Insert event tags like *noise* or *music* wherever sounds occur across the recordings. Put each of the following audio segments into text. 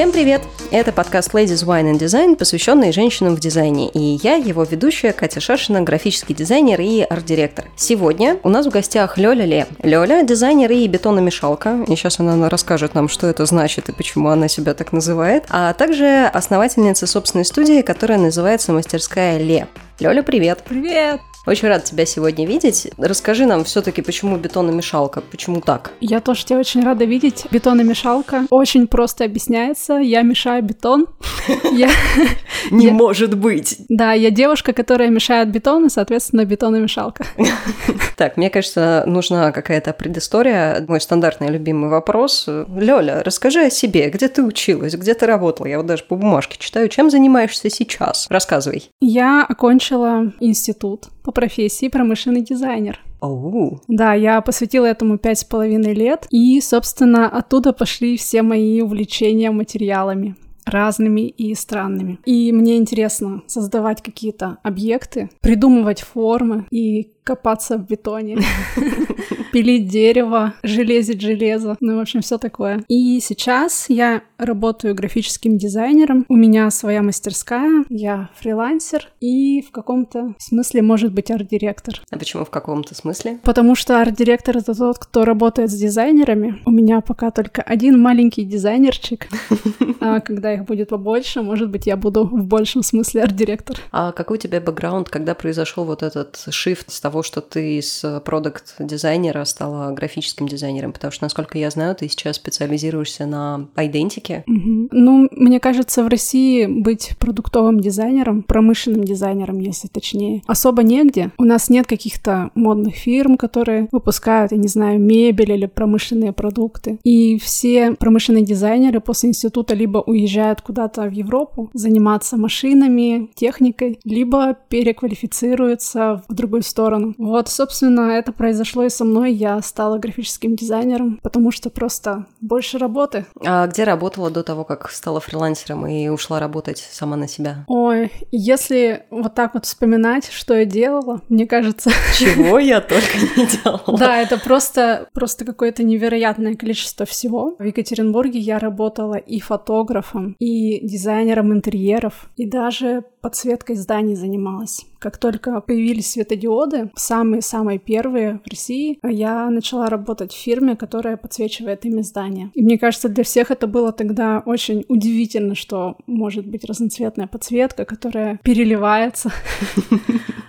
Всем привет! Это подкаст Ladies Wine and Design, посвященный женщинам в дизайне. И я, его ведущая, Катя Шашина, графический дизайнер и арт-директор. Сегодня у нас в гостях Лёля Ле. Лёля – дизайнер и бетономешалка. И сейчас она расскажет нам, что это значит и почему она себя так называет. А также основательница собственной студии, которая называется «Мастерская Ле». Лёля, привет! Привет! Очень рад тебя сегодня видеть. Расскажи нам все-таки, почему бетономешалка, почему так? Я тоже тебя очень рада видеть. Бетономешалка очень просто объясняется. Я мешаю бетон. *laughs* Не может быть! Да, я девушка, которая мешает бетон, и, соответственно, бетономешалка. *laughs* Так, мне кажется, нужна какая-то предыстория. Мой стандартный любимый вопрос. Лёля, расскажи о себе. Где ты училась? Где ты работала? Я вот даже по бумажке читаю. Чем занимаешься сейчас? Рассказывай. Я окончила институт по профессии промышленный дизайнер. Оу. Да, я посвятила этому пять с половиной лет, и, собственно, оттуда пошли все мои увлечения материалами разными и странными. И мне интересно создавать какие-то объекты, придумывать формы и копаться в бетоне, *laughs* пилить дерево, железить железо, ну, в общем, все такое. И сейчас я работаю графическим дизайнером, у меня своя мастерская, я фрилансер и в каком-то смысле, может быть, арт-директор. А почему в каком-то смысле? Потому что арт-директор — это тот, кто работает с дизайнерами. У меня пока только один маленький дизайнерчик, *laughs* а когда их будет побольше, может быть, я буду в большем смысле арт-директор. А какой у тебя бэкграунд, когда произошел вот этот шифт с того, что ты из продукт дизайнера стала графическим дизайнером? Потому что, насколько я знаю, ты сейчас специализируешься на идентике. Угу. Ну, мне кажется, в России быть продуктовым дизайнером, промышленным дизайнером, если точнее, особо негде. У нас нет каких-то модных фирм, которые выпускают, я не знаю, мебель или промышленные продукты. И все промышленные дизайнеры после института либо уезжают куда-то в Европу заниматься машинами, техникой, либо переквалифицируются в другую сторону. Вот, собственно, это произошло и со мной. Я стала графическим дизайнером, потому что просто больше работы. А где работала до того, как стала фрилансером и ушла работать сама на себя? Ой, если вот так вот вспоминать, что я делала, мне кажется... Чего я *laughs* только не делала. Да, это просто, просто какое-то невероятное количество всего. В Екатеринбурге я работала и фотографом, и дизайнером интерьеров, и даже подсветкой зданий занималась. Как только появились светодиоды, самые-самые первые в России, я начала работать в фирме, которая подсвечивает ими здания. И мне кажется, для всех это было тогда очень удивительно, что может быть разноцветная подсветка, которая переливается.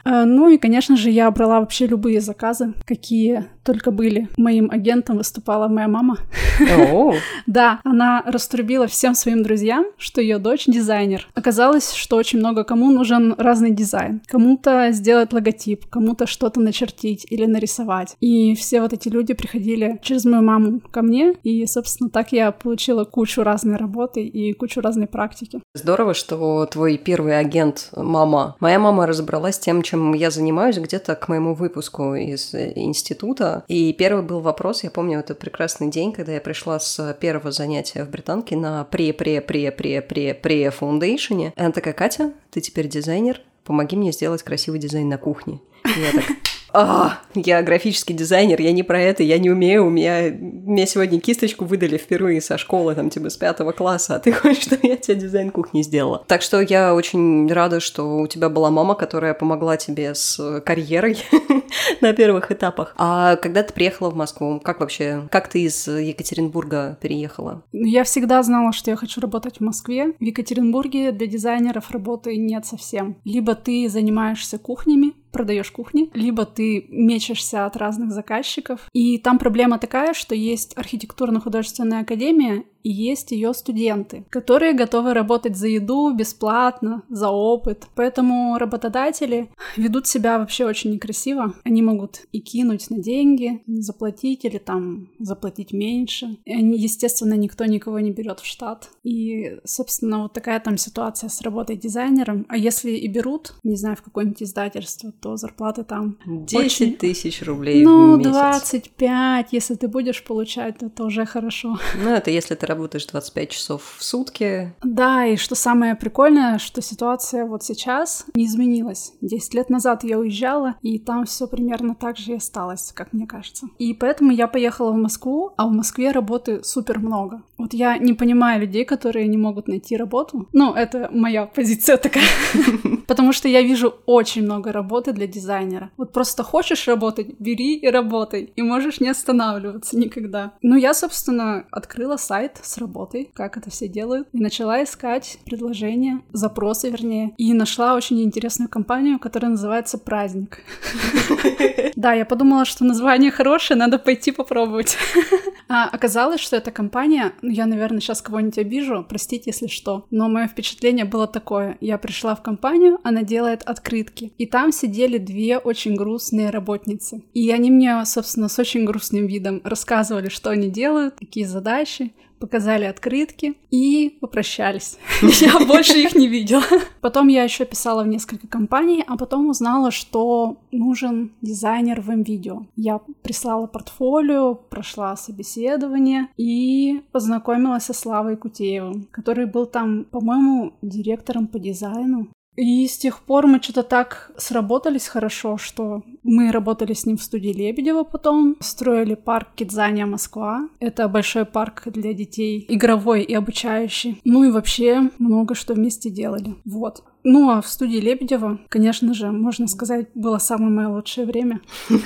Э, *laughs* ну и, конечно же, я брала вообще любые заказы, какие только были. Моим агентом выступала моя мама. *laughs* Да, она раструбила всем своим друзьям, что ее дочь дизайнер. Оказалось, что очень много кому нужен разный дизайн. Кому-то сделать логотип, кому-то что-то начертить или нарисовать. И все вот эти люди приходили через мою маму ко мне, и, собственно, так я получила кучу разной работы и кучу разной практики. Здорово, что твой первый агент — мама. Моя мама разобралась тем, чем я занимаюсь где-то к моему выпуску из института. И первый был вопрос, я помню этот прекрасный день, когда я пришла с первого занятия в британке на пре-пре-пре-пре-пре-пре фаундейшене. Она такая, Катя, ты теперь дизайнер, помоги мне сделать красивый дизайн на кухне. И я так, а, я графический дизайнер, я не про это, я не умею, у меня, мне сегодня кисточку выдали впервые со школы, там, типа, с пятого класса, а ты *laughs* хочешь, чтобы я тебе дизайн кухни сделала. Так что я очень рада, что у тебя была мама, которая помогла тебе с карьерой *laughs* на первых этапах. А когда ты приехала в Москву, как вообще, как ты из Екатеринбурга переехала? Я всегда знала, что я хочу работать в Москве. В Екатеринбурге для дизайнеров работы нет совсем. Либо ты занимаешься кухнями, продаешь кухни, либо ты мечешься от разных заказчиков. И там проблема такая, что есть архитектурно-художественная академия, и есть ее студенты, которые готовы работать за еду бесплатно, за опыт. Поэтому работодатели ведут себя вообще очень некрасиво. Они могут и кинуть на деньги, заплатить или там заплатить меньше. И они, естественно, никто никого не берет в штат. И, собственно, вот такая там ситуация с работой дизайнером. А если и берут, не знаю, в какое-нибудь издательство, то зарплаты там 10 очень... тысяч рублей ну, в месяц. 25, если ты будешь получать, то это уже хорошо. Ну, это если ты работаешь 25 часов в сутки. Да, и что самое прикольное, что ситуация вот сейчас не изменилась. Десять лет назад я уезжала, и там все примерно так же и осталось, как мне кажется. И поэтому я поехала в Москву, а в Москве работы супер много. Вот я не понимаю людей, которые не могут найти работу. Ну, это моя позиция такая. *laughs* Потому что я вижу очень много работы для дизайнера. Вот просто хочешь работать, бери и работай. И можешь не останавливаться никогда. Ну, я, собственно, открыла сайт с работой, как это все делают, и начала искать предложения, запросы, вернее, и нашла очень интересную компанию, которая называется «Праздник». *laughs* Да, я подумала, что название хорошее, надо пойти попробовать. *laughs* А оказалось, что эта компания, ну, я, наверное, сейчас кого-нибудь обижу, простите, если что, но мое впечатление было такое. Я пришла в компанию, она делает открытки, и там сидели две очень грустные работницы. И они мне, собственно, с очень грустным видом рассказывали, что они делают, какие задачи, показали открытки и попрощались. *laughs* Я больше их не видела. Потом я еще писала в несколько компаний, а потом узнала, что нужен дизайнер в видео. Я прислала портфолио, прошла собеседование и познакомилась со Славой Кутеевым, который был там, по-моему, директором по дизайну. И с тех пор мы что-то так сработались хорошо, что мы работали с ним в студии Лебедева потом, строили парк Кидзания Москва. Это большой парк для детей, игровой и обучающий. Ну и вообще много что вместе делали. Вот. Ну а в студии Лебедева, конечно же, можно сказать, было самое мое лучшее время. *laughs*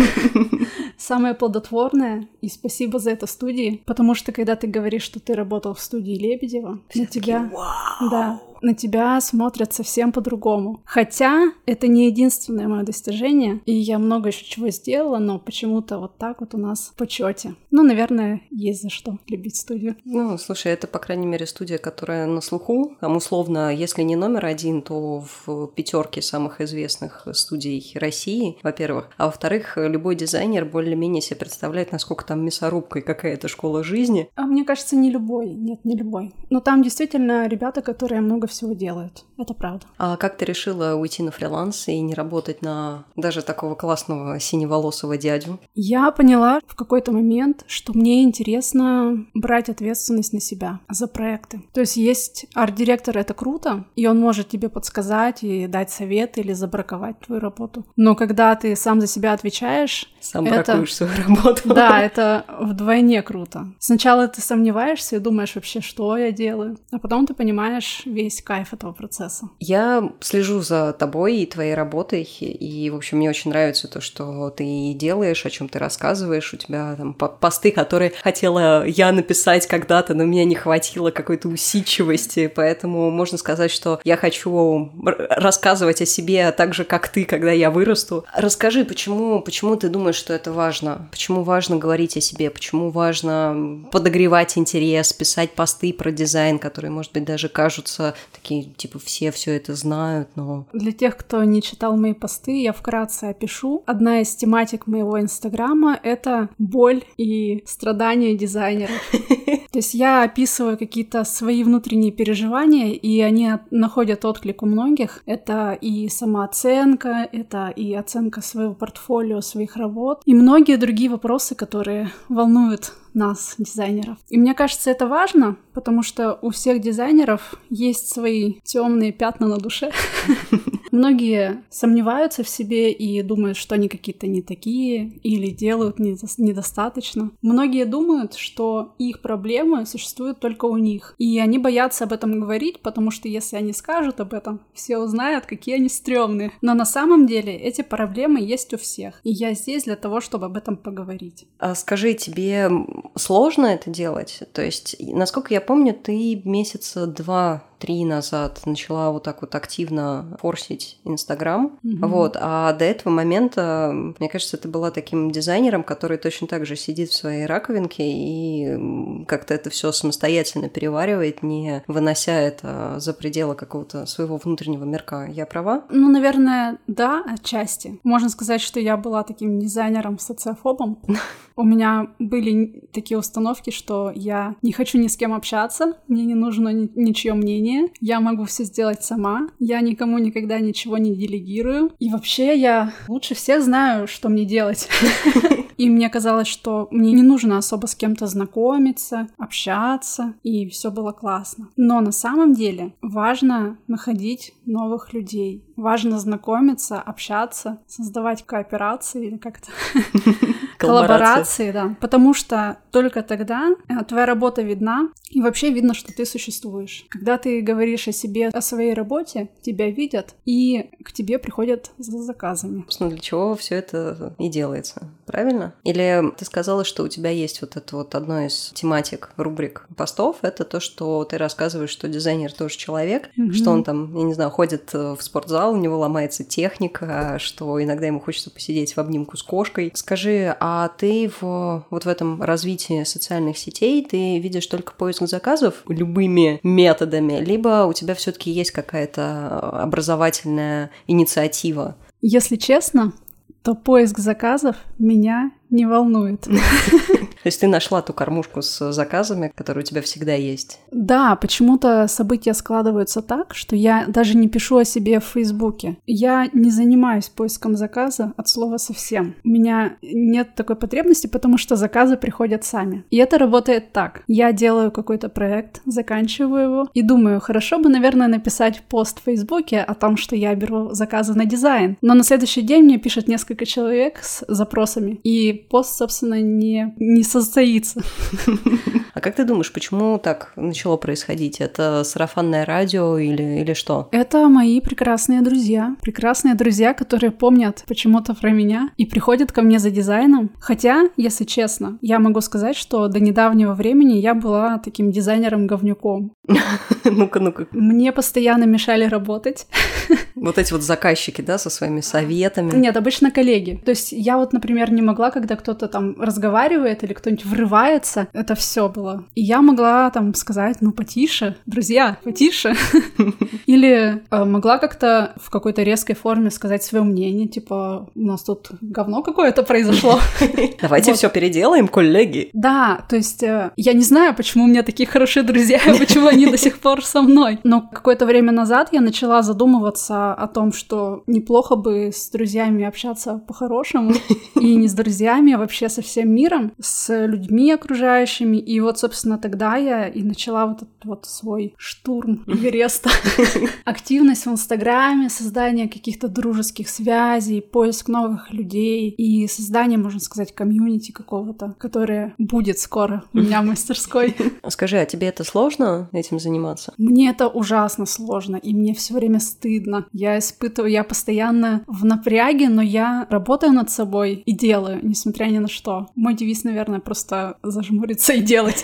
Самое плодотворное. И спасибо за это студии. Потому что когда ты говоришь, что ты работал в студии Лебедева, на тебя... Да, на тебя смотрят совсем по-другому. Хотя это не единственное мое достижение, и я много еще чего сделала, но почему-то вот так вот у нас в почете. Ну, наверное, есть за что любить студию. Ну, слушай, это, по крайней мере, студия, которая на слуху. Там, условно, если не номер один, то в пятерке самых известных студий России, во-первых. А во-вторых, любой дизайнер более-менее себе представляет, насколько там мясорубка и какая это школа жизни. А мне кажется, не любой. Нет, не любой. Но там действительно ребята, которые много всего делают. Это правда. А как ты решила уйти на фриланс и не работать на даже такого классного синеволосого дядю? Я поняла в какой-то момент, что мне интересно брать ответственность на себя за проекты. То есть есть арт-директор, это круто, и он может тебе подсказать и дать совет или забраковать твою работу. Но когда ты сам за себя отвечаешь... Сам это... бракуешь свою работу. Да, это вдвойне круто. Сначала ты сомневаешься и думаешь вообще, что я делаю, а потом ты понимаешь весь кайф этого процесса. Я слежу за тобой и твоей работой, и, в общем, мне очень нравится то, что ты делаешь, о чем ты рассказываешь. У тебя там посты, которые хотела я написать когда-то, но меня не хватило какой-то усидчивости, поэтому можно сказать, что я хочу рассказывать о себе так же, как ты, когда я вырасту. Расскажи, почему, почему ты думаешь, что это важно? Почему важно говорить о себе? Почему важно подогревать интерес, писать посты про дизайн, которые, может быть, даже кажутся такие, типа, все все это знают, но... Для тех, кто не читал мои посты, я вкратце опишу. Одна из тематик моего инстаграма — это боль и страдания дизайнеров. *laughs* То есть я описываю какие-то свои внутренние переживания, и они находят отклик у многих. Это и самооценка, это и оценка своего портфолио, своих работ, и многие другие вопросы, которые волнуют нас, дизайнеров. И мне кажется, это важно, потому что у всех дизайнеров есть свои темные пятна на душе. *laughs* Многие сомневаются в себе и думают, что они какие-то не такие или делают недостаточно. Многие думают, что их проблемы существуют только у них. И они боятся об этом говорить, потому что если они скажут об этом, все узнают, какие они стрёмные. Но на самом деле эти проблемы есть у всех. И я здесь для того, чтобы об этом поговорить. А скажи, тебе сложно это делать? То есть, насколько я помню, ты месяца два три назад начала вот так вот активно форсить Инстаграм. Mm-hmm. Вот. А до этого момента, мне кажется, ты была таким дизайнером, который точно так же сидит в своей раковинке и как-то это все самостоятельно переваривает, не вынося это за пределы какого-то своего внутреннего мирка. Я права? Ну, наверное, да, отчасти. Можно сказать, что я была таким дизайнером-социофобом. *laughs* У меня были такие установки, что я не хочу ни с кем общаться, мне не нужно ничье мнение, я могу все сделать сама, я никому никогда ничего не делегирую. И вообще я лучше всех знаю, что мне делать. *laughs* И мне казалось, что мне не нужно особо с кем-то знакомиться, общаться, и все было классно. Но на самом деле важно находить новых людей, важно знакомиться, общаться, создавать кооперации или как-то *laughs* коллаборации, да. Потому что только тогда э, твоя работа видна, и вообще видно, что ты существуешь. Когда ты говоришь о себе, о своей работе, тебя видят, и к тебе приходят за заказами. Собственно, для чего все это и делается, правильно? Или ты сказала, что у тебя есть вот это вот одно из тематик, рубрик постов, это то, что ты рассказываешь, что дизайнер тоже человек, mm-hmm. что он там, я не знаю, ходит в спортзал, у него ломается техника, что иногда ему хочется посидеть в обнимку с кошкой. Скажи, а ты в, вот в этом развитии социальных сетей, ты видишь только поиск заказов любыми методами, либо у тебя все таки есть какая-то образовательная инициатива? Если честно, то поиск заказов меня не волнует. *laughs* То есть ты нашла ту кормушку с заказами, которые у тебя всегда есть? Да, почему-то события складываются так, что я даже не пишу о себе в Фейсбуке. Я не занимаюсь поиском заказа от слова совсем. У меня нет такой потребности, потому что заказы приходят сами. И это работает так. Я делаю какой-то проект, заканчиваю его и думаю, хорошо бы, наверное, написать пост в Фейсбуке о том, что я беру заказы на дизайн. Но на следующий день мне пишет несколько человек с запросами. И пост, собственно, не, не состоится. *laughs* А как ты думаешь, почему так начало происходить? Это сарафанное радио или, или что? Это мои прекрасные друзья. Прекрасные друзья, которые помнят почему-то про меня и приходят ко мне за дизайном. Хотя, если честно, я могу сказать, что до недавнего времени я была таким дизайнером-говнюком. *laughs* Ну-ка, ну-ка. Мне постоянно мешали работать. *laughs* Вот эти вот заказчики, да, со своими советами. Нет, обычно коллеги. То есть я вот, например, не могла, когда кто-то там разговаривает или кто-нибудь врывается, это все было. И я могла там сказать, ну, потише, друзья, потише. *laughs* Или э, могла как-то в какой-то резкой форме сказать свое мнение, типа, у нас тут говно какое-то произошло. *laughs* Давайте все переделаем, коллеги. Да, то есть э, я не знаю, почему у меня такие хорошие друзья, *laughs* почему они до сих пор со мной. Но какое-то время назад я начала задумываться о том, что неплохо бы с друзьями общаться по-хорошему. И не с друзьями, а вообще со всем миром, с людьми окружающими. И вот, собственно, тогда я и начала вот этот вот свой штурм *laughs* Эвереста. *laughs* Активность в Инстаграме, создание каких-то дружеских связей, поиск новых людей и создание, можно сказать, комьюнити какого-то, которое будет скоро у меня в *laughs* мастерской. Скажи, а тебе это сложно этим заниматься? Мне это ужасно сложно, и мне все время стыдно. Я испытываю, я постоянно в напряге, но я работаю над собой и делаю, несмотря ни на что. Мой девиз, наверное, просто зажмуриться и делать.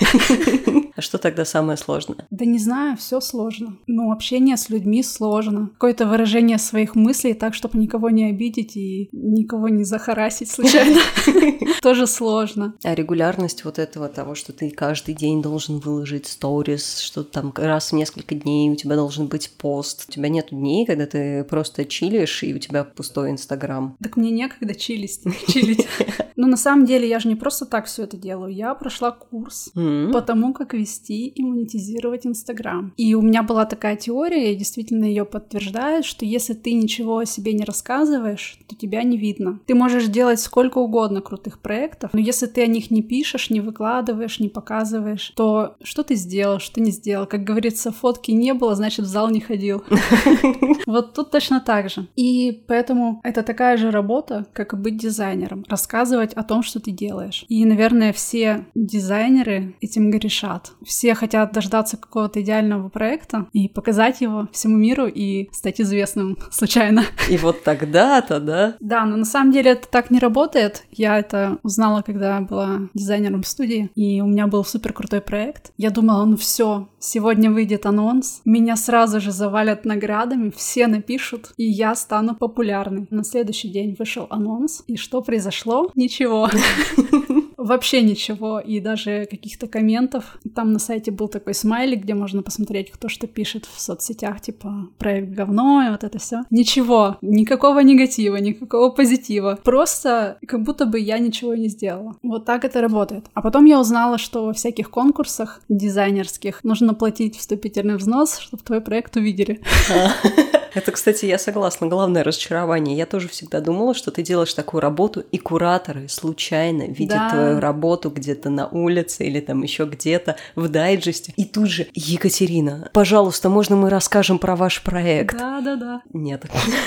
А что тогда самое сложное? Да не знаю, все сложно. Ну, общение с людьми сложно. Какое-то выражение своих мыслей так, чтобы никого не обидеть и никого не захарасить случайно. *laughs* Тоже сложно. А регулярность вот этого того, что ты каждый день должен выложить сторис, что там раз в несколько дней у тебя должен быть пост. У тебя нет дней, когда ты просто чилишь, и у тебя пустой Инстаграм. Так мне некогда чилить. чилить. *laughs* Но на самом деле я же не просто так все это делаю. Я прошла курс по тому, как вести и монетизировать Инстаграм. И у меня была такая теория, я действительно ее подтверждаю, что если ты ничего о себе не рассказываешь, то тебя не видно. Ты можешь делать сколько угодно крутых проектов, но если ты о них не пишешь, не выкладываешь, не показываешь, то что ты сделал, что не сделал? Как говорится, фотки не было, значит, в зал не ходил. *laughs* Вот тут точно так же. И поэтому это такая же работа, как и быть дизайнером. Рассказывать о том, что ты делаешь. И, наверное, все дизайнеры этим грешат. Все хотят дождаться какого-то идеального проекта и показать его всему миру и стать известным *laughs* случайно. И вот тогда-то, да? Да, но на самом деле это так не работает. Я это узнала, когда была дизайнером студии, и у меня был супер крутой проект. Я думала, ну все, сегодня выйдет анонс, меня сразу же завалят наградами, все напишут, и я стану популярной. На следующий день вышел анонс, и что произошло? Ничего. *laughs* вообще ничего, и даже каких-то комментов. Там на сайте был такой смайлик, где можно посмотреть, кто что пишет в соцсетях, типа проект говно и вот это все. Ничего, никакого негатива, никакого позитива. Просто как будто бы я ничего не сделала. Вот так это работает. А потом я узнала, что во всяких конкурсах дизайнерских нужно платить вступительный взнос, чтобы твой проект увидели. *laughs* Это, кстати, я согласна. Главное разочарование. Я тоже всегда думала, что ты делаешь такую работу, и кураторы случайно видят да. Твою работу где-то на улице или там еще где-то в дайджесте. И тут же, Екатерина, пожалуйста, можно мы расскажем про ваш проект? Да, да, да. Нет.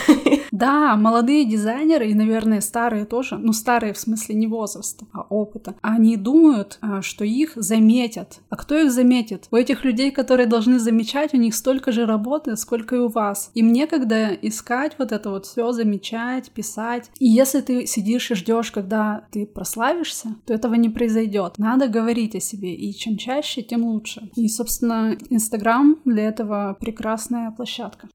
*laughs* Да, молодые дизайнеры и, наверное, старые тоже, ну, старые в смысле не возраста, а опыта, они думают, а, что их заметят. А кто их заметит? У этих людей, которые должны замечать, у них столько же работы, сколько и у вас. Им некогда искать вот это вот все, замечать, писать. И если ты сидишь и ждешь, когда ты прославишься, то этого не произойдет. Надо говорить о себе, и чем чаще, тем лучше. И, собственно, Инстаграм для этого прекрасная площадка.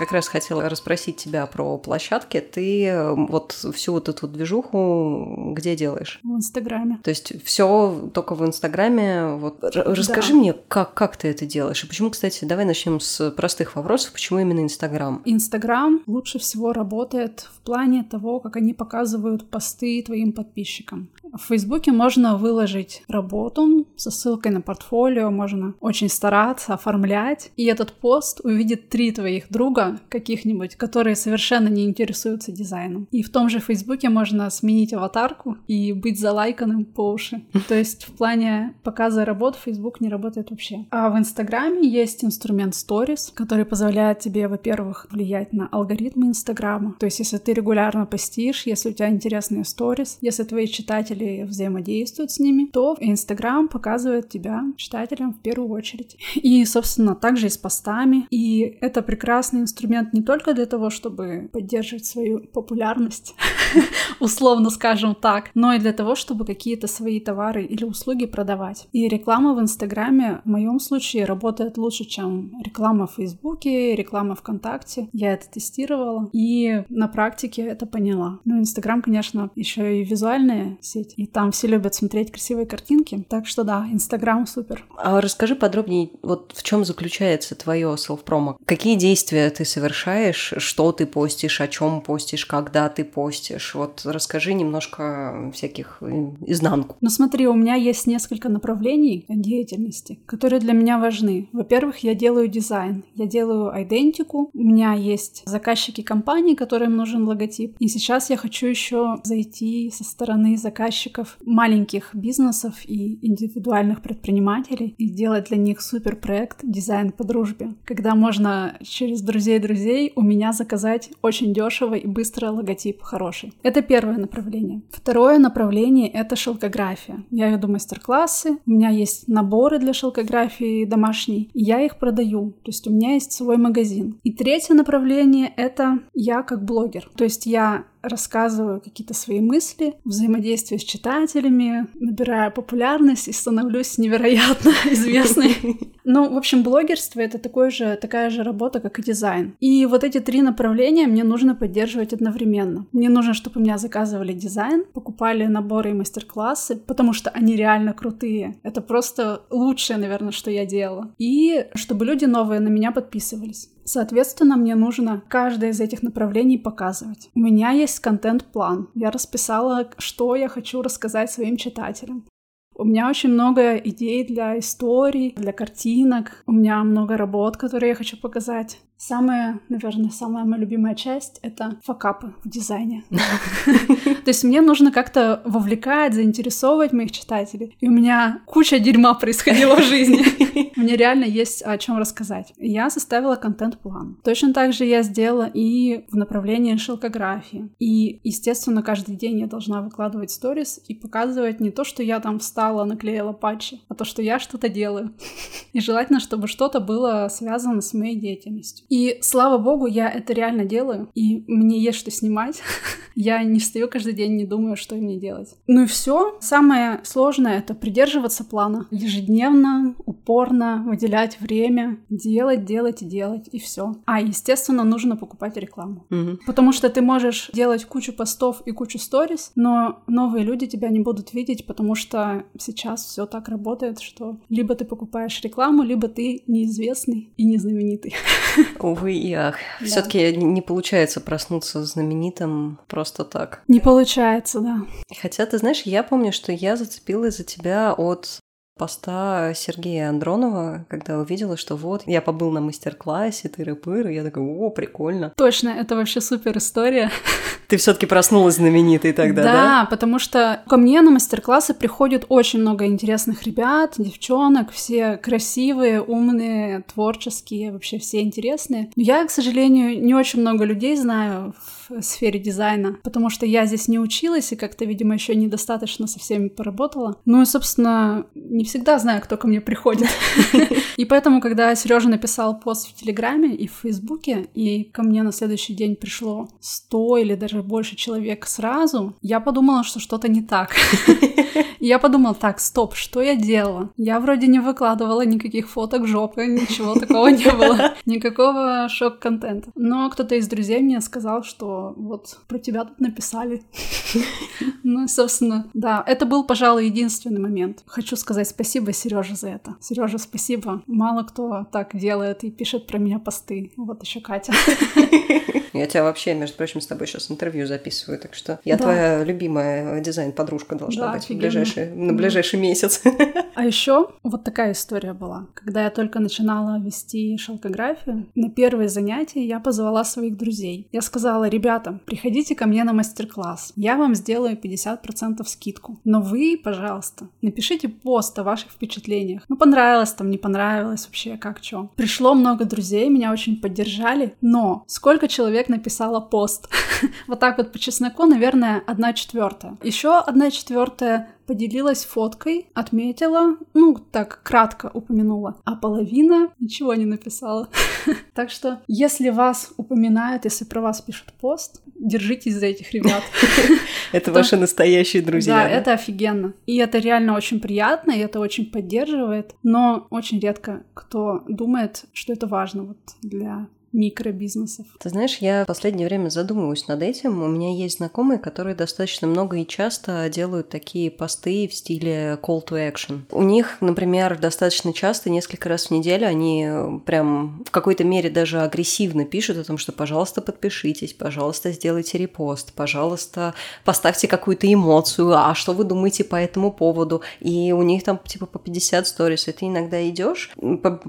Как раз хотела расспросить тебя про площадки. Ты вот всю вот эту движуху где делаешь? В Инстаграме. То есть все только в Инстаграме. Вот расскажи да. мне, как, как ты это делаешь? И почему, кстати, давай начнем с простых вопросов. Почему именно Инстаграм? Инстаграм лучше всего работает в плане того, как они показывают посты твоим подписчикам. В Фейсбуке можно выложить работу со ссылкой на портфолио, можно очень стараться, оформлять, и этот пост увидит три твоих друга каких-нибудь, которые совершенно не интересуются дизайном. И в том же Фейсбуке можно сменить аватарку и быть залайканным по уши. То есть в плане показа работ Facebook не работает вообще. А в Инстаграме есть инструмент Stories, который позволяет тебе, во-первых, влиять на алгоритмы Инстаграма. То есть если ты регулярно постишь, если у тебя интересные сторис, если твои читатели взаимодействуют с ними, то Инстаграм показывает тебя читателям в первую очередь. И, собственно, также и с постами. И это прекрасный инструмент не только для того, чтобы поддерживать свою популярность, *laughs* *laughs* условно скажем так, но и для того, чтобы какие-то свои товары или услуги продавать. И реклама в Инстаграме в моем случае работает лучше, чем реклама в Фейсбуке, реклама ВКонтакте. Я это тестировала и на практике это поняла. Ну, Инстаграм, конечно, еще и визуальная сеть. И там все любят смотреть красивые картинки. Так что да, Инстаграм супер. А расскажи подробнее, вот в чем заключается твое селф-промо? Какие действия ты совершаешь, что ты постишь, о чем постишь, когда ты постишь? Вот расскажи немножко всяких изнанку. Ну смотри, у меня есть несколько направлений деятельности, которые для меня важны. Во-первых, я делаю дизайн, я делаю идентику, у меня есть заказчики компании, которым нужен логотип. И сейчас я хочу еще зайти со стороны заказчиков, маленьких бизнесов и индивидуальных предпринимателей и сделать для них супер проект «Дизайн по дружбе», когда можно через друзей-друзей у меня заказать очень дешево и быстро логотип хороший. Это первое направление. Второе направление — это шелкография. Я веду мастер-классы, у меня есть наборы для шелкографии домашней, и я их продаю, то есть у меня есть свой магазин. И третье направление — это я как блогер, то есть я рассказываю какие-то свои мысли, взаимодействие с читателями, набираю популярность и становлюсь невероятно *laughs* известной. *laughs* Ну, в общем, блогерство — это такой же, такая же работа, как и дизайн. И вот эти три направления мне нужно поддерживать одновременно. Мне нужно, чтобы у меня заказывали дизайн, покупали наборы и мастер-классы, потому что они реально крутые. Это просто лучшее, наверное, что я делала. И чтобы люди новые на меня подписывались. Соответственно, мне нужно каждое из этих направлений показывать. У меня есть контент-план. Я расписала, что я хочу рассказать своим читателям. У меня очень много идей для историй, для картинок. У меня много работ, которые я хочу показать. Самая, наверное, самая моя любимая часть — это факапы в дизайне. *laughs* То есть мне нужно как-то вовлекать, заинтересовывать моих читателей. И у меня куча дерьма происходила в жизни. *laughs* Мне реально есть о чем рассказать. Я составила контент-план. Точно так же я сделала и в направлении шелкографии. И, естественно, каждый день я должна выкладывать сторис и показывать не то, что я там встала написала, наклеила патчи, а то, что я что-то делаю. *laughs* И желательно, чтобы что-то было связано с моей деятельностью. И слава богу, я это реально делаю, и мне есть что снимать. *laughs* Я не встаю каждый день, не думаю, что мне делать. Ну и все. Самое сложное — это придерживаться плана. Ежедневно, упорно выделять время, делать, делать и делать, и все. А, естественно, нужно покупать рекламу. Потому что ты можешь делать кучу постов и кучу сторис, но новые люди тебя не будут видеть, потому что сейчас все так работает, что либо ты покупаешь рекламу, либо ты неизвестный и незнаменитый. *laughs* Увы и ах. Да. Все-таки не получается проснуться знаменитым просто так. Не получается, да. Хотя, ты знаешь, я помню, что я зацепилась за тебя от поста Сергея Андронова, когда увидела, что вот, я побыл на мастер-классе, тыры-пыры, я такая, о, прикольно. Точно, это вообще супер история. Ты все таки проснулась знаменитой тогда, да? Да, потому что ко мне на мастер-классы приходит очень много интересных ребят, девчонок, все красивые, умные, творческие, вообще все интересные. Но я, к сожалению, не очень много людей знаю в сфере дизайна, потому что я здесь не училась и как-то, видимо, еще недостаточно со всеми поработала. Ну и, собственно, не всегда знаю, кто ко мне приходит. *laughs* И поэтому, когда Сережа написал пост в Телеграме и в Фейсбуке, и ко мне на следующий день пришло 100 или даже больше человек сразу, я подумала, что что-то не так. *laughs* Я подумала, так, стоп, что я делала? Я вроде не выкладывала никаких фоток жопы, ничего такого не было, *laughs* никакого шок-контента. Но кто-то из друзей мне сказал, что вот про тебя тут написали. *laughs* Ну, собственно, да, это был, пожалуй, единственный момент. Хочу сказать спасибо Сереже за это. Сережа, спасибо. Мало кто так делает и пишет про меня посты. Вот еще Катя. *laughs* Я тебя вообще, между прочим, с тобой сейчас интервью записываю, так что я Да. твоя любимая дизайн-подружка должна Да, быть. Ближайший, на ближайший месяц. *laughs* А еще вот такая история была. Когда я только начинала вести шелкографию, на первые занятия я позвала своих друзей. Я сказала, ребята, приходите ко мне на мастер-класс. Я вам сделаю 50% скидку. Но вы, пожалуйста, напишите пост о ваших впечатлениях. Ну, понравилось там, не понравилось, вообще как чё. Пришло много друзей, меня очень поддержали, но сколько человек написало пост? *laughs* Вот так вот по чесноку, наверное, одна четвертая. Еще одна четвертая поделилась фоткой, отметила, ну, так, кратко упомянула, а половина ничего не написала. *laughs* Так что, если вас упоминают, если про вас пишут пост, держитесь за этих ребят. *laughs* Это ваши настоящие друзья. Да, это офигенно. И это реально очень приятно, и это очень поддерживает. Но очень редко кто думает, что это важно вот для микробизнесов. Ты знаешь, я в последнее время задумываюсь над этим. У меня есть знакомые, которые достаточно много и часто делают такие посты в стиле call to action. У них, например, достаточно часто, несколько раз в неделю, они э, прям в какой-то мере даже агрессивно пишут о том, что, пожалуйста, подпишитесь, пожалуйста, сделайте репост, пожалуйста, поставьте какую-то эмоцию, а что вы думаете по этому поводу? И у них там типа по 50 сторис, и ты иногда идешь,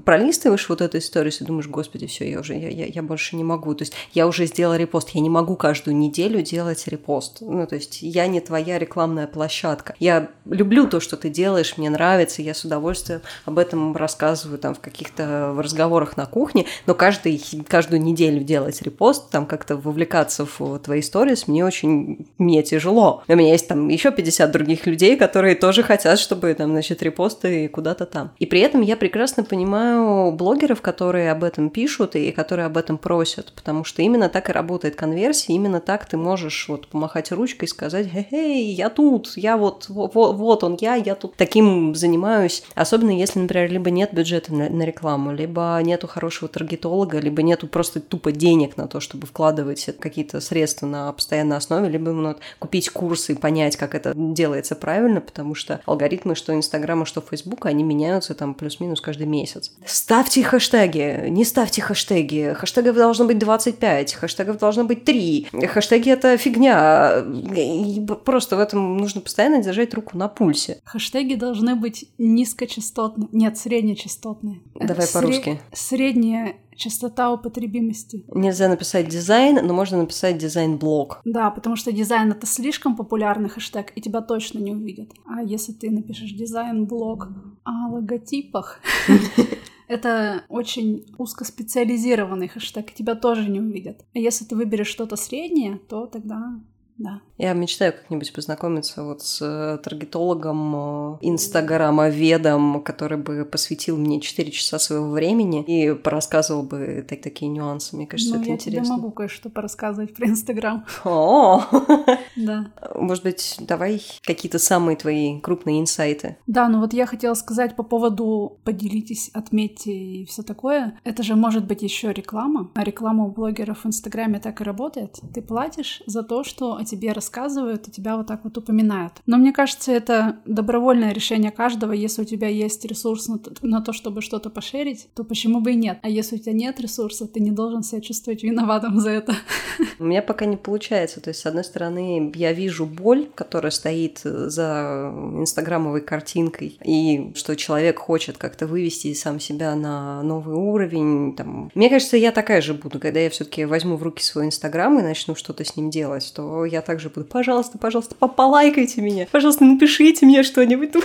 пролистываешь вот эту историю и думаешь, господи, все, я уже, я, я, я больше не могу. То есть я уже сделала репост, я не могу каждую неделю делать репост. Ну, то есть я не твоя рекламная площадка. Я люблю то, что ты делаешь, мне нравится, я с удовольствием об этом рассказываю там в каких-то разговорах на кухне, но каждый, каждую неделю делать репост, там как-то вовлекаться в твои сторис, мне очень, мне тяжело. У меня есть там еще 50 других людей, которые тоже хотят, чтобы там, значит, репосты куда-то там. И при этом я прекрасно понимаю блогеров, которые об этом пишут и которые об этом просят, потому что именно так и работает конверсия, именно так ты можешь вот помахать ручкой и сказать, «Хе-хей, я тут, я вот, вот, вот он я, я тут таким занимаюсь». Особенно если, например, либо нет бюджета на, на рекламу, либо нету хорошего таргетолога, либо нету просто тупо денег на то, чтобы вкладывать какие-то средства на постоянной основе, либо надо купить курсы и понять, как это делается правильно, потому что алгоритмы что Инстаграма, что Фейсбука, они меняются там плюс-минус каждый месяц. Ставьте хэштеги, не ставьте хэштеги. Хэштегов должно быть 25, хэштегов должно быть 3. Хэштеги — это фигня. И просто в этом нужно постоянно держать руку на пульсе. Хэштеги должны быть низкочастотные. Нет, среднечастотные. Давай Сре- по-русски. Средняя частота употребимости. Нельзя написать дизайн, но можно написать дизайн-блог. Да, потому что дизайн это слишком популярный хэштег, и тебя точно не увидят. А если ты напишешь дизайн-блог о логотипах, *laughs* это очень узкоспециализированный хэштег, тебя тоже не увидят. А если ты выберешь что-то среднее, то тогда да. Я мечтаю как-нибудь познакомиться вот с э, таргетологом, э, инстаграмоведом, который бы посвятил мне 4 часа своего времени и порассказывал бы так, такие нюансы. Мне кажется, ну, это я интересно. тебе могу кое-что порассказывать про Инстаграм. *laughs* О, *laughs* Да. может быть, давай какие-то самые твои крупные инсайты. Да, ну вот я хотела сказать по поводу поделитесь, отметьте и все такое. Это же может быть еще реклама. А реклама у блогеров в Инстаграме так и работает. Ты платишь за то, что о тебе рассказывают и тебя вот так вот упоминают. Но мне кажется, это добровольное решение каждого. Если у тебя есть ресурс на то, на то чтобы что-то пошерить, то почему бы и нет? А если у тебя нет ресурса, ты не должен себя чувствовать виноватым за это. *laughs* У меня пока не получается. То есть, с одной стороны, я вижу боль, которая стоит за инстаграмовой картинкой, и что человек хочет как-то вывести сам себя на новый уровень. Там. Мне кажется, я такая же буду, когда я все-таки возьму в руки свой инстаграм и начну что-то с ним делать, то я также буду, пожалуйста, пожалуйста, полайкайте меня, пожалуйста, напишите мне что-нибудь. *laughs*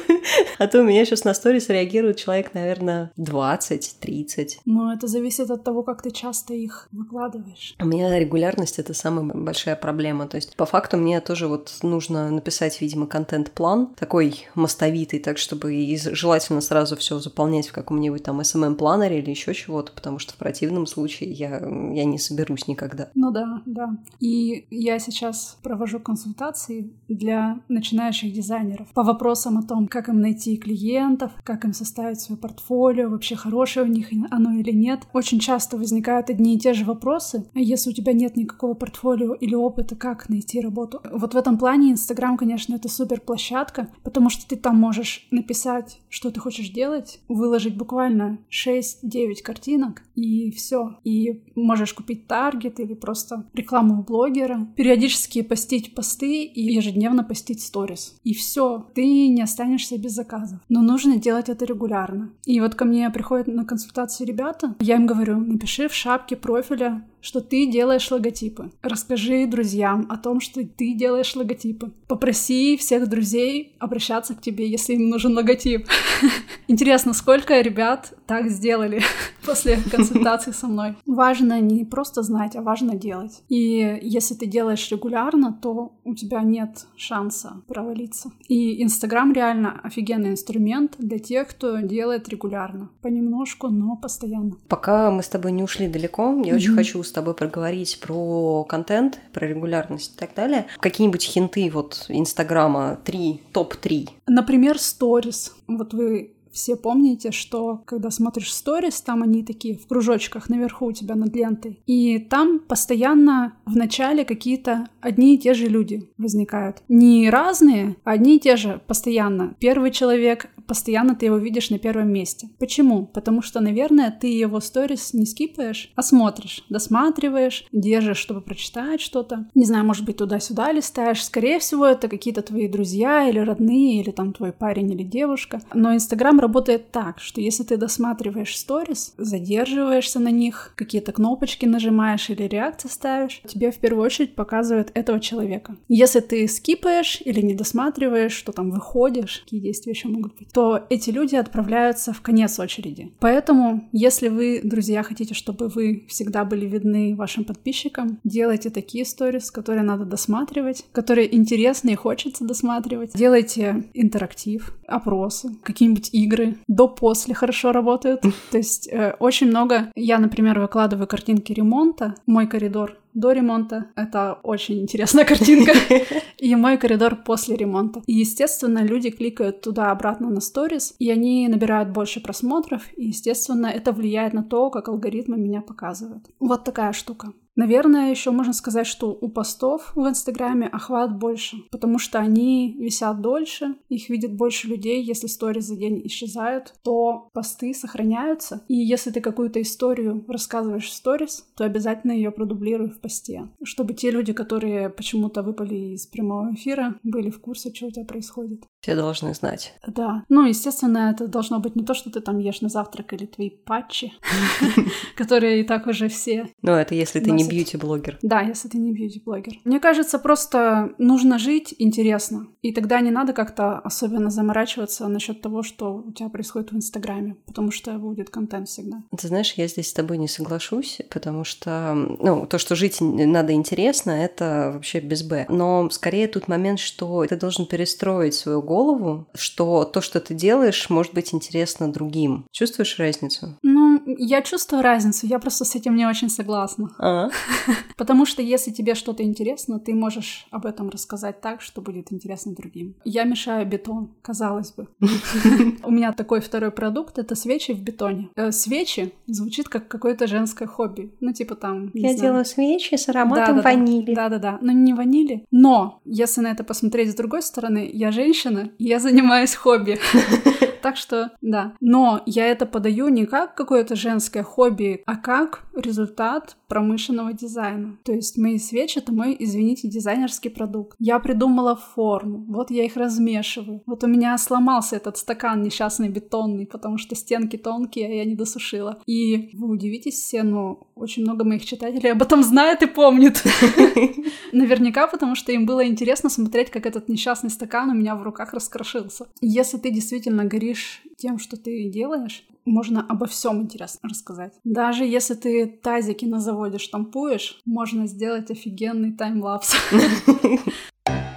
А то у меня сейчас на сторис реагирует человек, наверное, 20-30. Но это зависит от того, как ты часто их выкладываешь. У меня регулярность — это самая большая проблема. То есть, по факту, мне тоже вот нужно написать, видимо, контент-план такой мостовитый, так, чтобы и желательно сразу все заполнять в каком-нибудь там SMM-планере или еще чего-то, потому что в противном случае я, я не соберусь никогда. Ну да, да. И я сейчас провожу консультации для начинающих дизайнеров по вопросам о том, как им найти клиентов, как им составить свое портфолио, вообще хорошее у них оно или нет. Очень часто возникают одни и те же вопросы. Если у тебя нет никакого портфолио или опыта, как найти работу? Вот в этом плане Инстаграм, конечно, это супер площадка, потому что ты там можешь написать, что ты хочешь делать, выложить буквально 6-9 картинок, и все. И можешь купить таргет или просто рекламу у блогера, периодически постить посты и ежедневно постить сторис. И все, ты не останешься без заказов. Но нужно делать это регулярно. И вот ко мне приходят на консультации ребята, я им говорю, напиши в шапке профиля что ты делаешь логотипы. Расскажи друзьям о том, что ты делаешь логотипы. Попроси всех друзей обращаться к тебе, если им нужен логотип. *laughs* Интересно, сколько ребят так сделали *laughs* после консультации со мной. Важно не просто знать, а важно делать. И если ты делаешь регулярно, то у тебя нет шанса провалиться. И Инстаграм реально офигенный инструмент для тех, кто делает регулярно. Понемножку, но постоянно. Пока мы с тобой не ушли далеко, я mm-hmm. очень хочу с тобой проговорить про контент, про регулярность и так далее. Какие-нибудь хинты вот Инстаграма, три, топ-3? Например, сторис. Вот вы все помните, что когда смотришь сторис, там они такие в кружочках наверху у тебя над лентой. И там постоянно в начале какие-то одни и те же люди возникают. Не разные, а одни и те же постоянно. Первый человек, постоянно ты его видишь на первом месте. Почему? Потому что, наверное, ты его сторис не скипаешь, а смотришь, досматриваешь, держишь, чтобы прочитать что-то. Не знаю, может быть, туда-сюда листаешь. Скорее всего, это какие-то твои друзья или родные, или там твой парень или девушка. Но Инстаграм работает так, что если ты досматриваешь сторис, задерживаешься на них, какие-то кнопочки нажимаешь или реакции ставишь, тебе в первую очередь показывают этого человека. Если ты скипаешь или не досматриваешь, что там выходишь, какие действия еще могут быть, то эти люди отправляются в конец очереди. Поэтому, если вы, друзья, хотите, чтобы вы всегда были видны вашим подписчикам, делайте такие сторис, которые надо досматривать, которые интересны и хочется досматривать. Делайте интерактив, опросы, какие-нибудь игры до-после хорошо работают. *laughs* То есть э, очень много... Я, например, выкладываю картинки ремонта, мой коридор до ремонта. Это очень интересная *laughs* картинка. *laughs* И мой коридор после ремонта. И, естественно, люди кликают туда-обратно на сторис, и они набирают больше просмотров, и, естественно, это влияет на то, как алгоритмы меня показывают. Вот такая штука. Наверное, еще можно сказать, что у постов в Инстаграме охват больше, потому что они висят дольше, их видят больше людей. Если сторис за день исчезают, то посты сохраняются. И если ты какую-то историю рассказываешь в сторис, то обязательно ее продублируй в посте, чтобы те люди, которые почему-то выпали из прямого эфира, были в курсе, что у тебя происходит. Все должны знать. Да. Ну, естественно, это должно быть не то, что ты там ешь на завтрак или твои патчи, *laughs* которые и так уже все. Ну, это если ты не бьюти-блогер. Да, если ты не бьюти-блогер. Мне кажется, просто нужно жить интересно. И тогда не надо как-то особенно заморачиваться насчет того, что у тебя происходит в Инстаграме, потому что будет контент всегда. Ты знаешь, я здесь с тобой не соглашусь, потому что, ну, то, что жить надо интересно, это вообще без «б». Но скорее тут момент, что ты должен перестроить свою голову, что то, что ты делаешь, может быть интересно другим. Чувствуешь разницу? Ну, я чувствую разницу, я просто с этим не очень согласна. А? *laughs* Потому что если тебе что-то интересно, ты можешь об этом рассказать так, что будет интересно другим. Я мешаю бетон, казалось бы. *laughs* У меня такой второй продукт — это свечи в бетоне. Э, свечи звучит как какое-то женское хобби. Ну, типа там... Я делаю свечи с ароматом ванили. Да-да-да. Но не ванили. Но, если на это посмотреть с другой стороны, я женщина, я занимаюсь хобби. *laughs* Так что, да. Но я это подаю не как какое-то женское хобби, а как результат промышленного дизайна. То есть мои свечи — это мой, извините, дизайнерский продукт. Я придумала форму, вот я их размешиваю. Вот у меня сломался этот стакан несчастный бетонный, потому что стенки тонкие, а я не досушила. И вы удивитесь все, но очень много моих читателей об этом знают и помнят. *laughs* Наверняка, потому что им было интересно смотреть, как этот несчастный стакан у меня в руках раскрошился. Если ты действительно горишь тем, что ты делаешь, можно обо всем интересно рассказать. Даже если ты тазики на заводе штампуешь, можно сделать офигенный таймлапс. *laughs*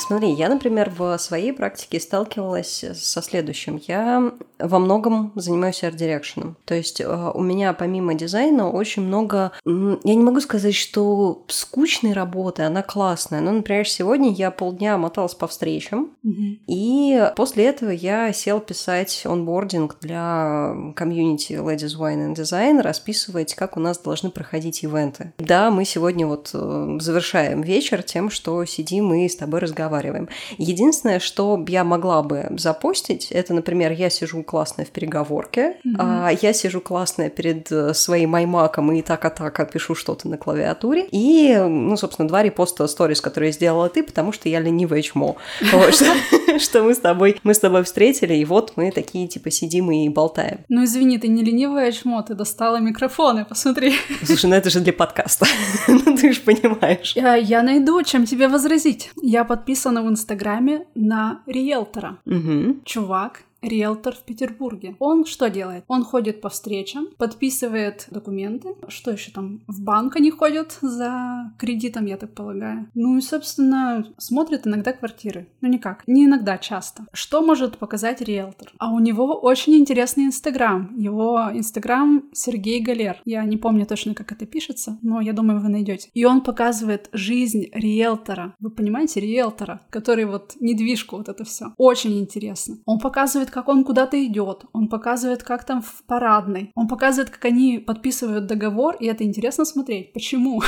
Смотри, я, например, в своей практике сталкивалась со следующим. Я во многом занимаюсь арт-дирекшеном. То есть э, у меня помимо дизайна очень много... Я не могу сказать, что скучной работы, она классная. Но, например, сегодня я полдня моталась по встречам, mm-hmm. и после этого я сел писать онбординг для комьюнити Ladies Wine and Design, расписывать, как у нас должны проходить ивенты. Да, мы сегодня вот э, завершаем вечер тем, что сидим и с тобой разговариваем разговариваем. Единственное, что я могла бы запустить, это, например, я сижу классная в переговорке, mm-hmm. а я сижу классная перед э, своим маймаком и так атака пишу что-то на клавиатуре. И, ну, собственно, два репоста сторис, которые сделала ты, потому что я ленивая чмо. *laughs* Что мы с тобой, мы с тобой встретили, и вот мы такие, типа, сидим и болтаем. Ну, извини, ты не ленивая чмо, ты достала микрофоны, посмотри. *laughs* Слушай, ну это же для подкаста. *laughs* Ну, ты же понимаешь. Я найду, чем тебе возразить. Я подписана в Инстаграме на риэлтора. Угу. Чувак риэлтор в Петербурге. Он что делает? Он ходит по встречам, подписывает документы. Что еще там? В банк они ходят за кредитом, я так полагаю. Ну и, собственно, смотрит иногда квартиры. Ну никак. Не иногда, часто. Что может показать риэлтор? А у него очень интересный Инстаграм. Его Инстаграм Сергей Галер. Я не помню точно, как это пишется, но я думаю, вы найдете. И он показывает жизнь риэлтора. Вы понимаете, риэлтора, который вот недвижку, вот это все. Очень интересно. Он показывает показывает, как он куда-то идет, он показывает, как там в парадной, он показывает, как они подписывают договор, и это интересно смотреть. Почему?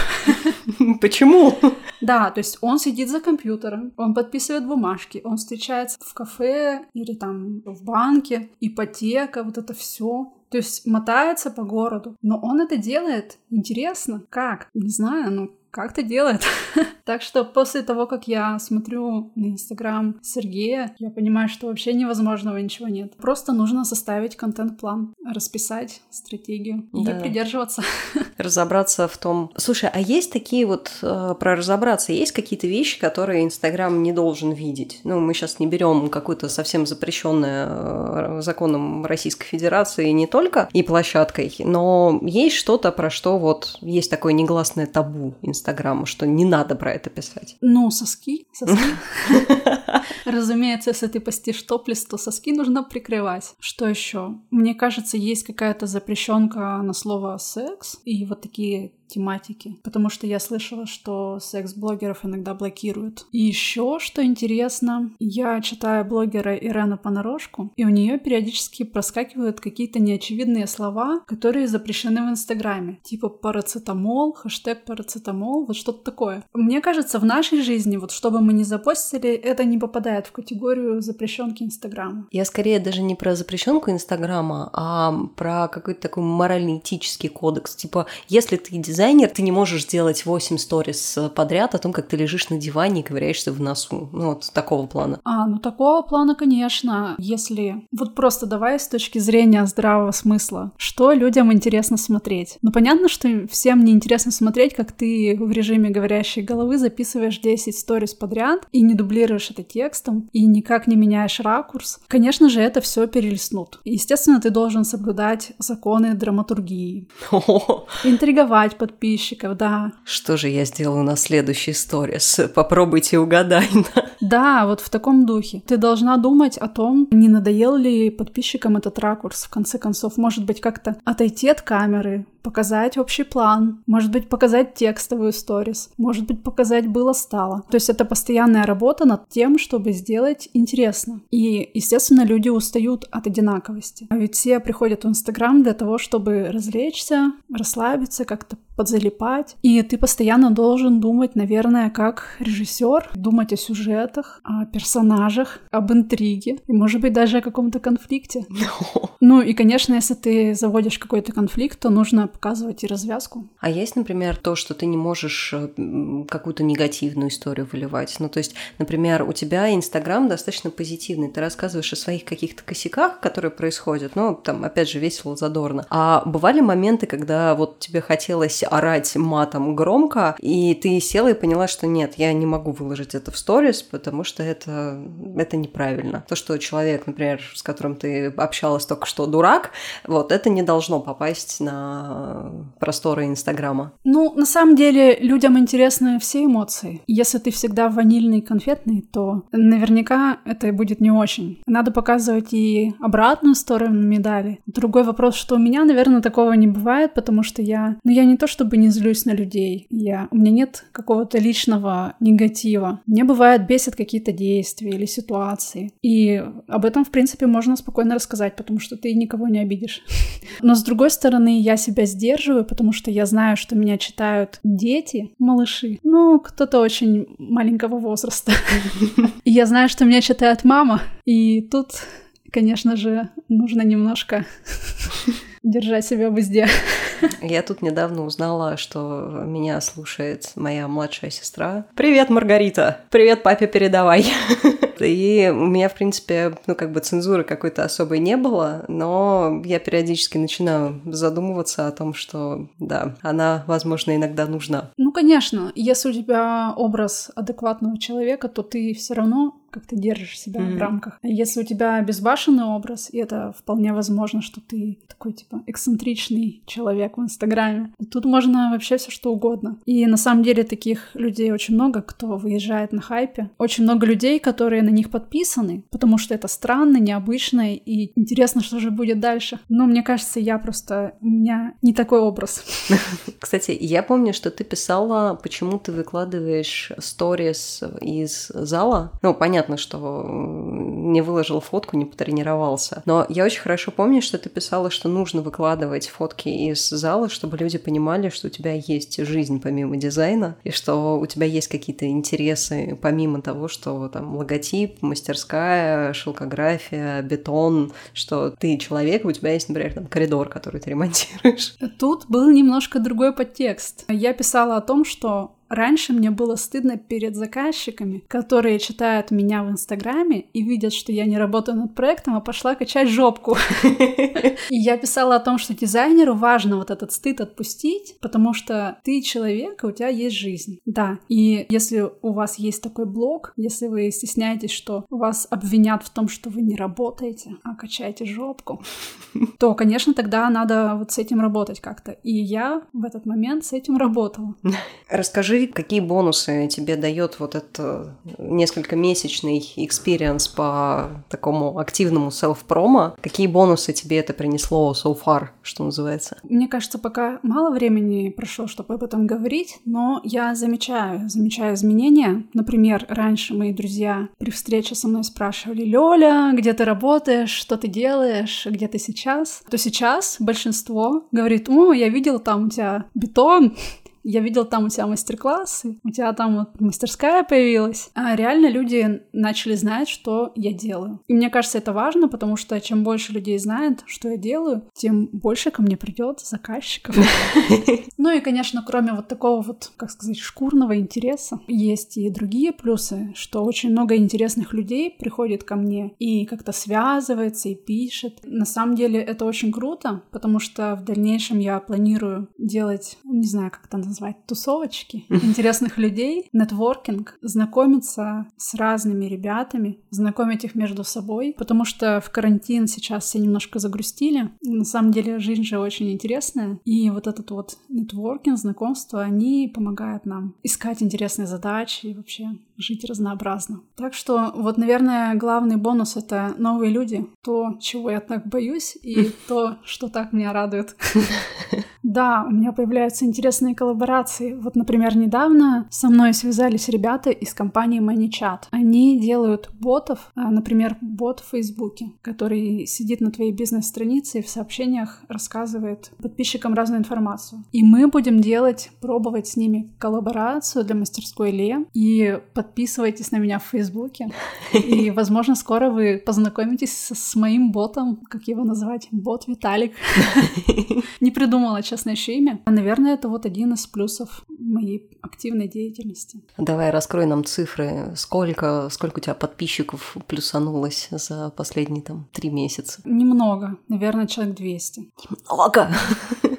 *laughs* Почему? Да, то есть он сидит за компьютером, он подписывает бумажки, он встречается в кафе или там в банке, ипотека, вот это все. То есть мотается по городу. Но он это делает интересно. Как? Не знаю, ну как-то делает. *laughs* так что после того, как я смотрю на Инстаграм Сергея, я понимаю, что вообще невозможного ничего нет. Просто нужно составить контент-план, расписать стратегию и да. придерживаться. *laughs* разобраться в том... Слушай, а есть такие вот, э, про разобраться, есть какие-то вещи, которые Инстаграм не должен видеть? Ну, мы сейчас не берем какую-то совсем запрещенное э, законом Российской Федерации не только и площадкой, но есть что-то, про что вот есть такое негласное табу Инстаграма Инстаграма, что не надо про это писать? Ну, соски. Соски. *laughs* *laughs* Разумеется, если ты постишь топлис, то соски нужно прикрывать. Что еще? Мне кажется, есть какая-то запрещенка на слово секс и вот такие тематики, потому что я слышала, что секс-блогеров иногда блокируют. И еще, что интересно, я читаю блогера Ирену Понарошку, и у нее периодически проскакивают какие-то неочевидные слова, которые запрещены в Инстаграме, типа парацетамол, хэштег парацетамол, вот что-то такое. Мне кажется, в нашей жизни, вот чтобы мы не запостили, это не попадает в категорию запрещенки Инстаграма. Я скорее даже не про запрещенку Инстаграма, а про какой-то такой морально-этический кодекс. Типа, если ты дизайнер, ты не можешь сделать 8 сторис подряд о том, как ты лежишь на диване и ковыряешься в носу. Ну, вот такого плана. А, ну такого плана, конечно. Если... Вот просто давай с точки зрения здравого смысла. Что людям интересно смотреть? Ну, понятно, что всем не интересно смотреть, как ты в режиме говорящей головы записываешь 10 сторис подряд и не дублируешь это текстом, и никак не меняешь ракурс. Конечно же, это все перелистнут. Естественно, ты должен соблюдать законы драматургии. *laughs* Интриговать подписчиков, да. Что же я сделаю на следующий сторис? Попробуйте угадай. Да, вот в таком духе. Ты должна думать о том, не надоел ли подписчикам этот ракурс. В конце концов, может быть, как-то отойти от камеры, показать общий план, может быть, показать текстовую сторис, может быть, показать было-стало. То есть это постоянная работа над тем, чтобы сделать интересно. И, естественно, люди устают от одинаковости. А ведь все приходят в Инстаграм для того, чтобы развлечься, расслабиться, как-то подзалипать. И ты постоянно должен думать, наверное, как режиссер, думать о сюжетах, о персонажах, об интриге и, может быть, даже о каком-то конфликте. No. *laughs* Ну и, конечно, если ты заводишь какой-то конфликт, то нужно показывать и развязку. А есть, например, то, что ты не можешь э, какую-то негативную историю выливать? Ну, то есть, например, у тебя Инстаграм достаточно позитивный, ты рассказываешь о своих каких-то косяках, которые происходят, ну, там, опять же, весело, задорно. А бывали моменты, когда вот тебе хотелось орать матом громко, и ты села и поняла, что нет, я не могу выложить это в сторис, потому что это, это неправильно. То, что человек, например, с которым ты общалась только что дурак, вот это не должно попасть на просторы Инстаграма. Ну, на самом деле, людям интересны все эмоции. Если ты всегда ванильный и конфетный, то наверняка это будет не очень. Надо показывать и обратную сторону медали. Другой вопрос, что у меня, наверное, такого не бывает, потому что я, ну, я не то чтобы не злюсь на людей, я, у меня нет какого-то личного негатива. Мне бывает бесит какие-то действия или ситуации. И об этом, в принципе, можно спокойно рассказать, потому что ты никого не обидишь. *laughs* Но с другой стороны, я себя сдерживаю, потому что я знаю, что меня читают дети, малыши. Ну, кто-то очень маленького возраста. *laughs* И я знаю, что меня читает мама. И тут, конечно же, нужно немножко *laughs* держать себя в узде. *laughs* Я тут недавно узнала, что меня слушает моя младшая сестра. Привет, Маргарита! Привет, папе, передавай! *laughs* И у меня, в принципе, ну, как бы цензуры какой-то особой не было, но я периодически начинаю задумываться о том, что, да, она, возможно, иногда нужна. Ну, конечно, если у тебя образ адекватного человека, то ты все равно как ты держишь себя mm-hmm. в рамках. Если у тебя безбашенный образ, и это вполне возможно, что ты такой типа эксцентричный человек в Инстаграме, тут можно вообще все что угодно. И на самом деле таких людей очень много, кто выезжает на хайпе. Очень много людей, которые на них подписаны, потому что это странно, необычно и интересно, что же будет дальше. Но мне кажется, я просто... У меня не такой образ. *laughs* Кстати, я помню, что ты писала, почему ты выкладываешь сторис из зала. Ну, понятно, что не выложил фотку, не потренировался. Но я очень хорошо помню, что ты писала, что нужно выкладывать фотки из зала, чтобы люди понимали, что у тебя есть жизнь помимо дизайна, и что у тебя есть какие-то интересы помимо того, что там логотип, мастерская, шелкография, бетон, что ты человек, у тебя есть, например, там коридор, который ты ремонтируешь. Тут был немножко другой подтекст. Я писала о том, что Раньше мне было стыдно перед заказчиками, которые читают меня в Инстаграме и видят, что я не работаю над проектом, а пошла качать жопку. *laughs* И я писала о том, что дизайнеру важно вот этот стыд отпустить, потому что ты человек, и у тебя есть жизнь. Да, и если у вас есть такой блог, если вы стесняетесь, что вас обвинят в том, что вы не работаете, а качаете жопку, *laughs* то, конечно, тогда надо вот с этим работать как-то. И я в этот момент с этим работала. *laughs* Расскажи какие бонусы тебе дает вот этот несколько месячный experience по такому активному self-promo? Какие бонусы тебе это принесло so far, что называется? Мне кажется, пока мало времени прошло, чтобы об этом говорить, но я замечаю, замечаю изменения. Например, раньше мои друзья при встрече со мной спрашивали, Лёля, где ты работаешь, что ты делаешь, где ты сейчас? То сейчас большинство говорит, о, я видел там у тебя бетон, я видел там у тебя мастер-классы, у тебя там вот мастерская появилась. А реально люди начали знать, что я делаю. И мне кажется, это важно, потому что чем больше людей знает, что я делаю, тем больше ко мне придет заказчиков. *laughs* Ну и, конечно, кроме вот такого вот, как сказать, шкурного интереса, есть и другие плюсы, что очень много интересных людей приходит ко мне и как-то связывается и пишет. На самом деле это очень круто, потому что в дальнейшем я планирую делать, не знаю, как это назвать, тусовочки интересных людей, нетворкинг, знакомиться с разными ребятами, знакомить их между собой, потому что в карантин сейчас все немножко загрустили. На самом деле жизнь же очень интересная, и вот этот вот нетворкинг, знакомства, они помогают нам искать интересные задачи и вообще жить разнообразно. Так что вот, наверное, главный бонус — это новые люди, то, чего я так боюсь, и *laughs* то, что так меня радует. *laughs* Да, у меня появляются интересные коллаборации. Вот, например, недавно со мной связались ребята из компании ManyChat. Они делают ботов, а, например, бот в Фейсбуке, который сидит на твоей бизнес-странице и в сообщениях рассказывает подписчикам разную информацию. И мы будем делать, пробовать с ними коллаборацию для мастерской Ле. И подписывайтесь на меня в Фейсбуке. И, возможно, скоро вы познакомитесь с моим ботом, как его назвать, бот Виталик. *laughs* Не придумала, честное еще имя. Наверное, это вот один из плюсов моей активной деятельности. Давай раскрой нам цифры. Сколько, сколько у тебя подписчиков плюсанулось за последние там три месяца? Немного. Наверное, человек 200. Немного?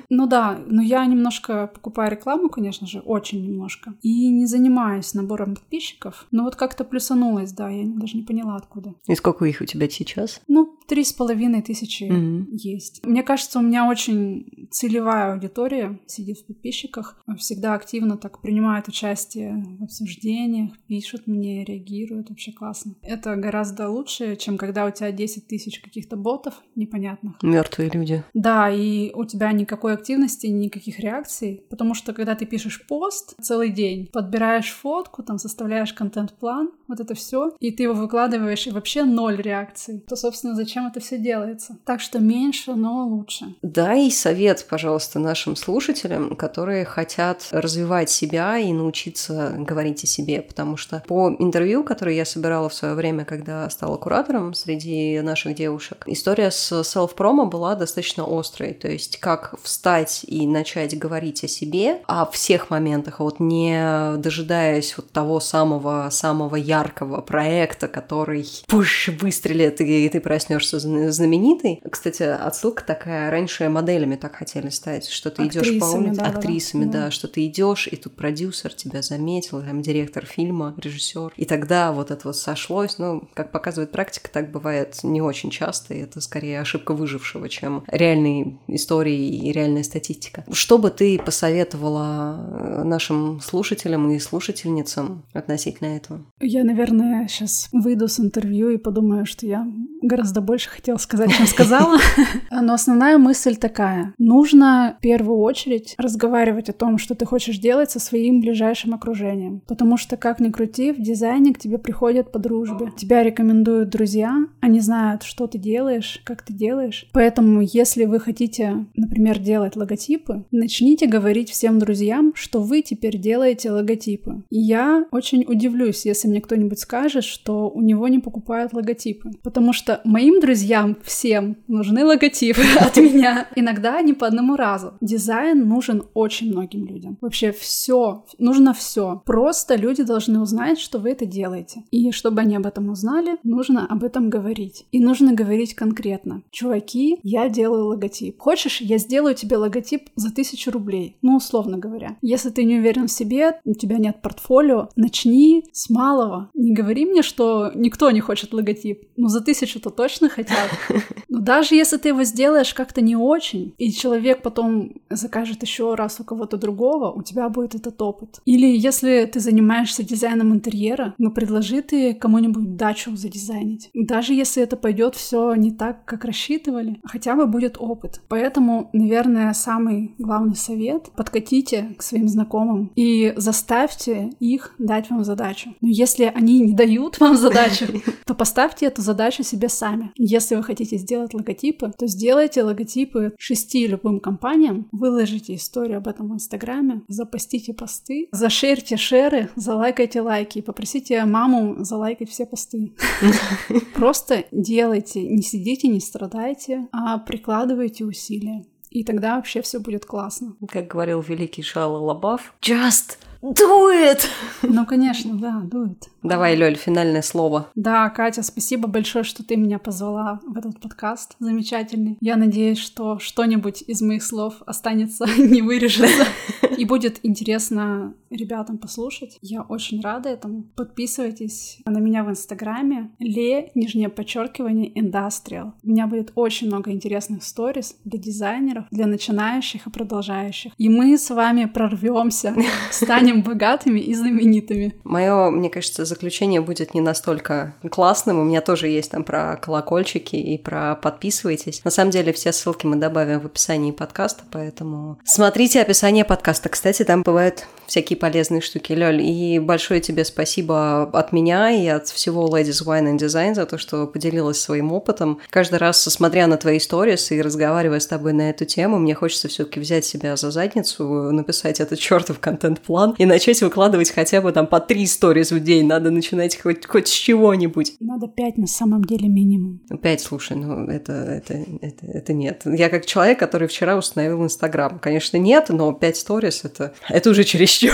Ну да, но я немножко покупаю рекламу, конечно же, очень немножко. И не занимаюсь набором подписчиков. Но вот как-то плюсанулось, да, я даже не поняла откуда. И сколько их у тебя сейчас? Ну, три с половиной тысячи mm-hmm. есть. Мне кажется, у меня очень целевая аудитория сидит в подписчиках, всегда активно так принимают участие в обсуждениях, пишут мне, реагируют, вообще классно. Это гораздо лучше, чем когда у тебя 10 тысяч каких-то ботов непонятных. Мертвые люди. Да, и у тебя никакой активности, никаких реакций, потому что когда ты пишешь пост целый день, подбираешь фотку, там составляешь контент-план, вот это все, и ты его выкладываешь, и вообще ноль реакций, то, собственно, зачем это все делается? Так что меньше, но лучше. Дай совет, пожалуйста, нашим слушателям, которые хотят развивать себя и научиться говорить о себе, потому что по интервью, которое я собирала в свое время, когда стала куратором среди наших девушек, история с self-промо была достаточно острой, то есть как встать встать и начать говорить о себе, о всех моментах, а вот не дожидаясь вот того самого-самого яркого проекта, который пуш, выстрелит, и ты проснешься знаменитый. Кстати, отсылка такая, раньше моделями так хотели стать, что ты идешь по улице, да, актрисами, да, да, что ты идешь, и тут продюсер тебя заметил, там директор фильма, режиссер, и тогда вот это вот сошлось, ну, как показывает практика, так бывает не очень часто, и это скорее ошибка выжившего, чем реальные истории и реальные реальная статистика. Что бы ты посоветовала э, нашим слушателям и слушательницам относительно этого? Я, наверное, сейчас выйду с интервью и подумаю, что я гораздо больше хотела сказать, чем сказала. *laughs* Но основная мысль такая. Нужно в первую очередь разговаривать о том, что ты хочешь делать со своим ближайшим окружением. Потому что, как ни крути, в дизайне к тебе приходят по дружбе. Тебя рекомендуют друзья, они знают, что ты делаешь, как ты делаешь. Поэтому, если вы хотите, например, делать делать логотипы, начните говорить всем друзьям, что вы теперь делаете логотипы. И я очень удивлюсь, если мне кто-нибудь скажет, что у него не покупают логотипы. Потому что моим друзьям всем нужны логотипы *laughs* от меня. Иногда не по одному разу. Дизайн нужен очень многим людям. Вообще все, нужно все. Просто люди должны узнать, что вы это делаете. И чтобы они об этом узнали, нужно об этом говорить. И нужно говорить конкретно. Чуваки, я делаю логотип. Хочешь, я сделаю тебе себе логотип за тысячу рублей, ну, условно говоря. Если ты не уверен в себе, у тебя нет портфолио, начни с малого. Не говори мне, что никто не хочет логотип. Ну, за тысячу-то точно хотят. *laughs* Но даже если ты его сделаешь как-то не очень, и человек потом закажет еще раз у кого-то другого, у тебя будет этот опыт. Или если ты занимаешься дизайном интерьера, ну, предложи ты кому-нибудь дачу задизайнить. Даже если это пойдет все не так, как рассчитывали, хотя бы будет опыт. Поэтому, наверное, наверное, самый главный совет. Подкатите к своим знакомым и заставьте их дать вам задачу. Но если они не дают вам задачу, *laughs* то поставьте эту задачу себе сами. Если вы хотите сделать логотипы, то сделайте логотипы шести любым компаниям, выложите историю об этом в Инстаграме, запостите посты, зашерьте шеры, залайкайте лайки и попросите маму залайкать все посты. *laughs* Просто делайте, не сидите, не страдайте, а прикладывайте усилия. И тогда вообще все будет классно. Как говорил великий Шала Лабаф, just do it! Ну, конечно, да, do it. Давай, Лёль, финальное слово. Да, Катя, спасибо большое, что ты меня позвала в этот подкаст. Замечательный. Я надеюсь, что что-нибудь из моих слов останется, *laughs* не вырежется. *laughs* И будет интересно ребятам послушать. Я очень рада этому. Подписывайтесь на меня в Инстаграме. Ле, нижнее подчеркивание, Industrial. У меня будет очень много интересных сториз для дизайнеров, для начинающих и продолжающих. И мы с вами прорвемся, *laughs* станем богатыми и знаменитыми. Мое, мне кажется, заключение будет не настолько классным. У меня тоже есть там про колокольчики и про подписывайтесь. На самом деле все ссылки мы добавим в описании подкаста, поэтому смотрите описание подкаста. Кстати, там бывают всякие полезные штуки, Лёль. И большое тебе спасибо от меня и от всего Ladies Wine and Design за то, что поделилась своим опытом. Каждый раз, смотря на твои сторис и разговаривая с тобой на эту тему, мне хочется все таки взять себя за задницу, написать этот чертов контент-план и начать выкладывать хотя бы там по три сторис в день. Надо начинать хоть, хоть с чего-нибудь. Надо пять на самом деле минимум. Пять, слушай, ну это, это, это, это нет. Я как человек, который вчера установил Инстаграм. Конечно, нет, но пять сторис это, это уже чересчур.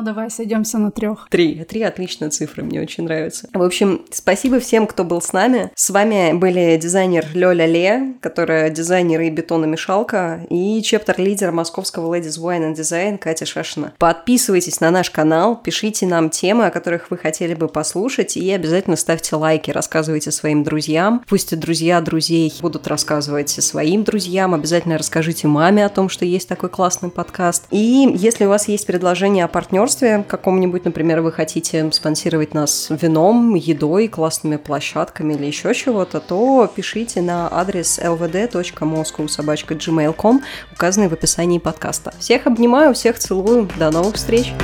Ну давай сойдемся на трех. Три. Три отличная цифра, мне очень нравится. В общем, спасибо всем, кто был с нами. С вами были дизайнер Лёля Ле, которая дизайнер и бетономешалка, и чептер-лидер московского Ladies Wine and Design Катя Шашина. Подписывайтесь на наш канал, пишите нам темы, о которых вы хотели бы послушать, и обязательно ставьте лайки, рассказывайте своим друзьям. Пусть и друзья друзей будут рассказывать своим друзьям. Обязательно расскажите маме о том, что есть такой классный подкаст. И если у вас есть предложение о партнерстве, партнерстве каком-нибудь, например, вы хотите спонсировать нас вином, едой, классными площадками или еще чего-то, то пишите на адрес lvd.moscow.gmail.com, указанный в описании подкаста. Всех обнимаю, всех целую, до новых встреч!